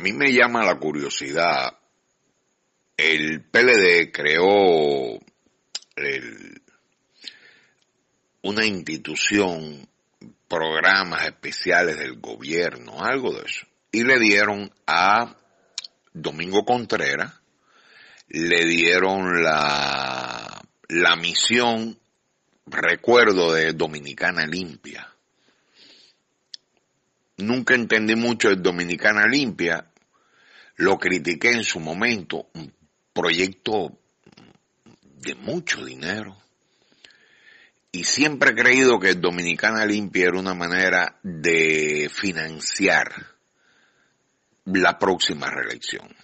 mí me llama la curiosidad. El PLD creó una institución, programas especiales del gobierno, algo de eso. Y le dieron a Domingo Contreras, le dieron la, la misión, recuerdo, de Dominicana Limpia. Nunca entendí mucho de Dominicana Limpia, lo critiqué en su momento, un proyecto de mucho dinero. Y siempre he creído que Dominicana Limpia era una manera de financiar la próxima reelección.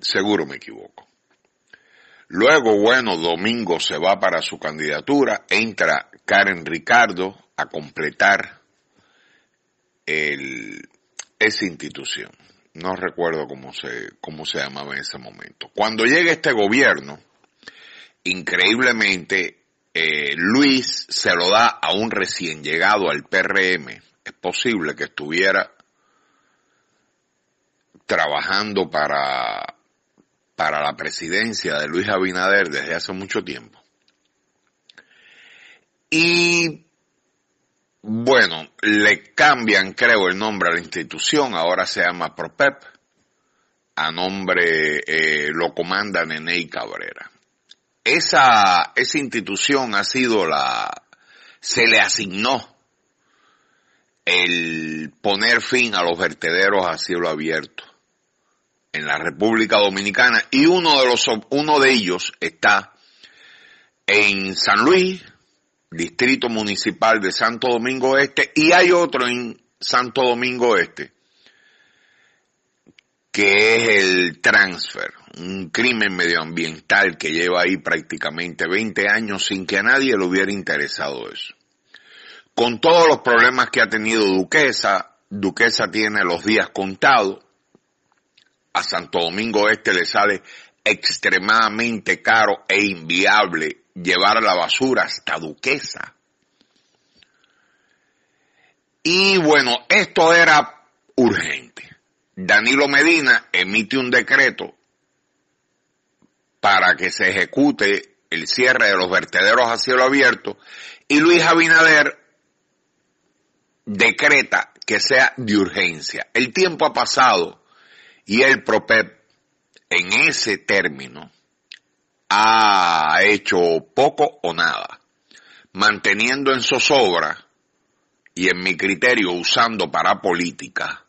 Seguro me equivoco. Luego, bueno, Domingo se va para su candidatura, entra Karen Ricardo a completar esa institución. No recuerdo cómo se, cómo se llamaba en ese momento. Cuando llega este gobierno, increíblemente, eh, Luis se lo da a un recién llegado al PRM. Es posible que estuviera trabajando para, para la presidencia de Luis Abinader desde hace mucho tiempo. Y bueno, le cambian, creo, el nombre a la institución, ahora se llama PROPEP, a nombre eh, lo comanda Nenei Cabrera. Esa, esa institución ha sido la, se le asignó el poner fin a los vertederos a cielo abierto en la República Dominicana. Y uno de los uno de ellos está en San Luis, distrito municipal de Santo Domingo Este y hay otro en Santo Domingo Este que es el transfer, un crimen medioambiental que lleva ahí prácticamente 20 años sin que a nadie le hubiera interesado eso. Con todos los problemas que ha tenido Duquesa, Duquesa tiene los días contados, a Santo Domingo Este le sale extremadamente caro e inviable llevar la basura hasta Duquesa. Y bueno, esto era urgente. Danilo Medina emite un decreto para que se ejecute el cierre de los vertederos a cielo abierto y Luis Abinader decreta que sea de urgencia. El tiempo ha pasado y el PROPEP en ese término ha hecho poco o nada, manteniendo en zozobra y en mi criterio usando para política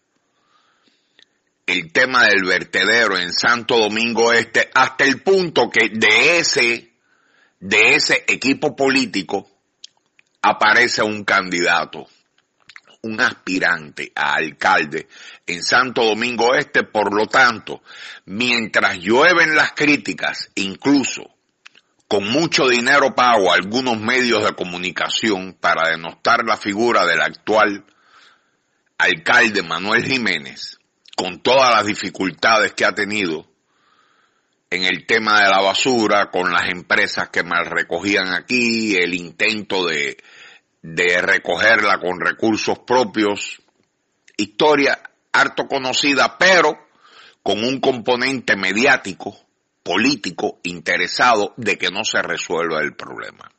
el tema del vertedero en Santo Domingo Este hasta el punto que de ese de ese equipo político aparece un candidato un aspirante a alcalde en Santo Domingo Este, por lo tanto, mientras llueven las críticas, incluso con mucho dinero pago a algunos medios de comunicación para denostar la figura del actual alcalde Manuel Jiménez, con todas las dificultades que ha tenido en el tema de la basura, con las empresas que mal recogían aquí, el intento de de recogerla con recursos propios, historia harto conocida, pero con un componente mediático, político, interesado de que no se resuelva el problema.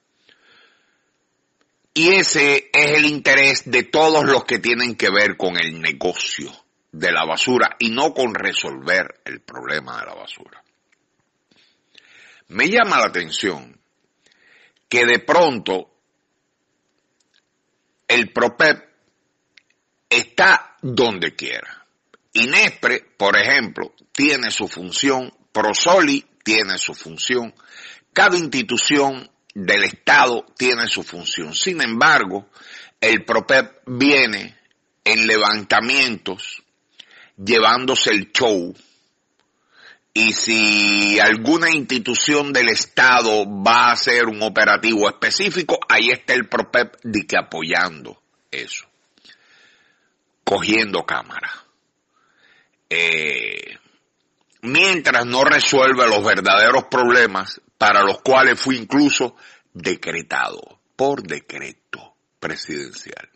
Y ese es el interés de todos los que tienen que ver con el negocio de la basura y no con resolver el problema de la basura. Me llama la atención que de pronto el PROPEP está donde quiera. INESPRE, por ejemplo, tiene su función, PROSOLI tiene su función, cada institución del Estado tiene su función. Sin embargo, el PROPEP viene en levantamientos, llevándose el show, y si alguna institución del Estado va a hacer un operativo específico, ahí está el PROPEP de que apoyando eso, cogiendo cámara. Eh, mientras no resuelve los verdaderos problemas para los cuales fue incluso decretado por decreto presidencial.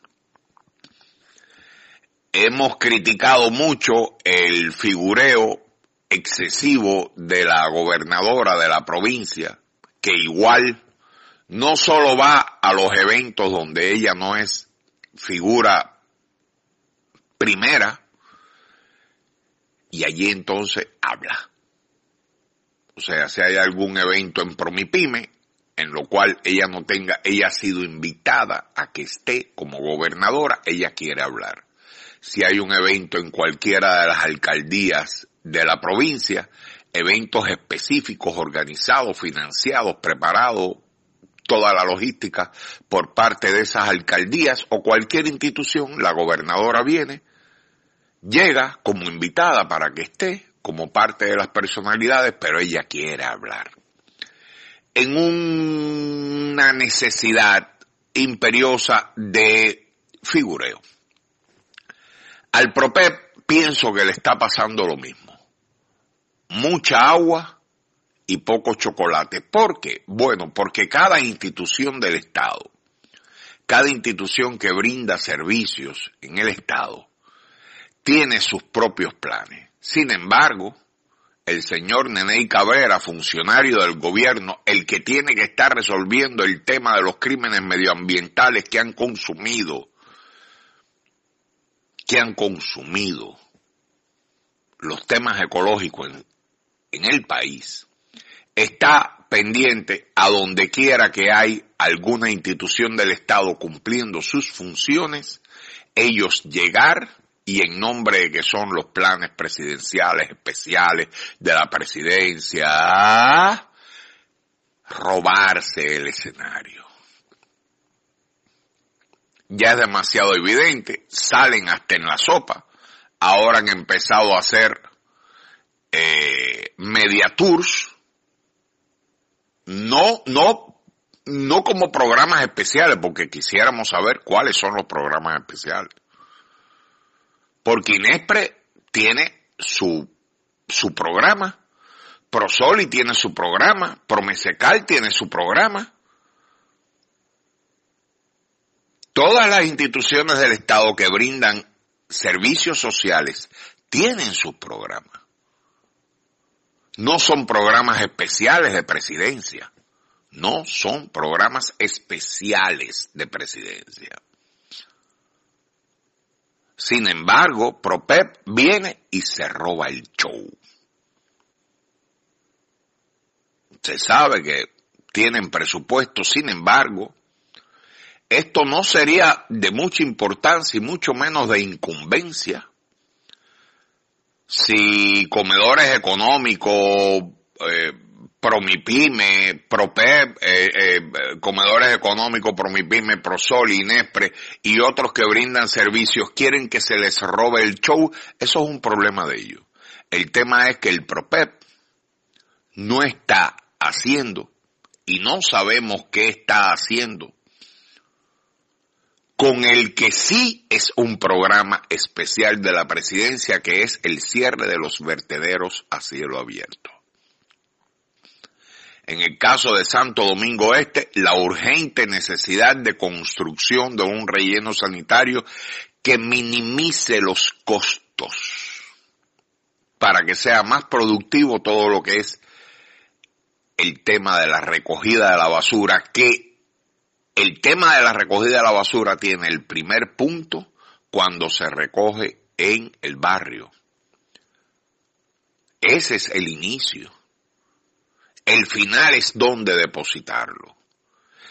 hemos criticado mucho el figureo excesivo de la gobernadora de la provincia, que igual no solo va a los eventos donde ella no es figura primera, y allí entonces habla. O sea, si hay algún evento en Promipime, en lo cual ella no tenga, ella ha sido invitada a que esté como gobernadora, ella quiere hablar. Si hay un evento en cualquiera de las alcaldías de la provincia, eventos específicos organizados, financiados, preparados, toda la logística por parte de esas alcaldías o cualquier institución, la gobernadora viene, llega como invitada para que esté como parte de las personalidades, pero ella quiere hablar. En una necesidad imperiosa de figureo. Al PROPEP pienso que le está pasando lo mismo mucha agua y poco chocolate. ¿Por qué? Bueno, porque cada institución del Estado, cada institución que brinda servicios en el Estado, tiene sus propios planes. Sin embargo, el señor Neney Cabrera, funcionario del gobierno, el que tiene que estar resolviendo el tema de los crímenes medioambientales que han consumido, que han consumido los temas ecológicos en, en el país está pendiente a donde quiera que hay alguna institución del Estado cumpliendo sus funciones, ellos llegar y en nombre de que son los planes presidenciales especiales de la presidencia, robarse el escenario. Ya es demasiado evidente, salen hasta en la sopa, ahora han empezado a hacer eh, media tours, no, no, no como programas especiales, porque quisiéramos saber cuáles son los programas especiales. Porque Inespre tiene su, su programa, Prosoli tiene su programa, Promesecal tiene su programa. Todas las instituciones del Estado que brindan servicios sociales tienen sus programas no son programas especiales de presidencia, no son programas especiales de presidencia. Sin embargo, PROPEP viene y se roba el show. Se sabe que tienen presupuesto, sin embargo, esto no sería de mucha importancia y mucho menos de incumbencia si comedores económicos, eh, Promipime, Propep, eh, eh, comedores económicos, Promipime, Prosol, Inespre y otros que brindan servicios quieren que se les robe el show, eso es un problema de ellos. El tema es que el Propep no está haciendo y no sabemos qué está haciendo con el que sí es un programa especial de la presidencia, que es el cierre de los vertederos a cielo abierto. En el caso de Santo Domingo Este, la urgente necesidad de construcción de un relleno sanitario que minimice los costos para que sea más productivo todo lo que es el tema de la recogida de la basura, que el tema de la recogida de la basura tiene el primer punto cuando se recoge en el barrio. Ese es el inicio. El final es dónde depositarlo.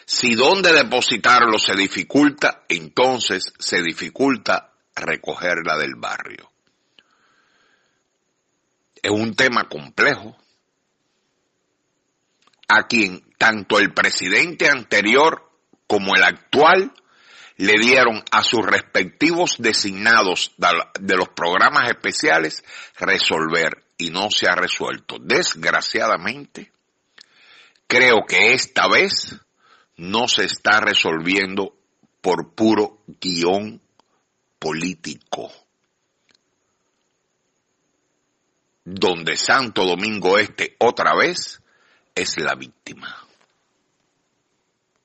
Si dónde depositarlo se dificulta, entonces se dificulta recogerla del barrio. Es un tema complejo a quien tanto el presidente anterior como el actual le dieron a sus respectivos designados de los programas especiales resolver y no se ha resuelto. Desgraciadamente, creo que esta vez no se está resolviendo por puro guion político. Donde Santo Domingo Este otra vez es la víctima.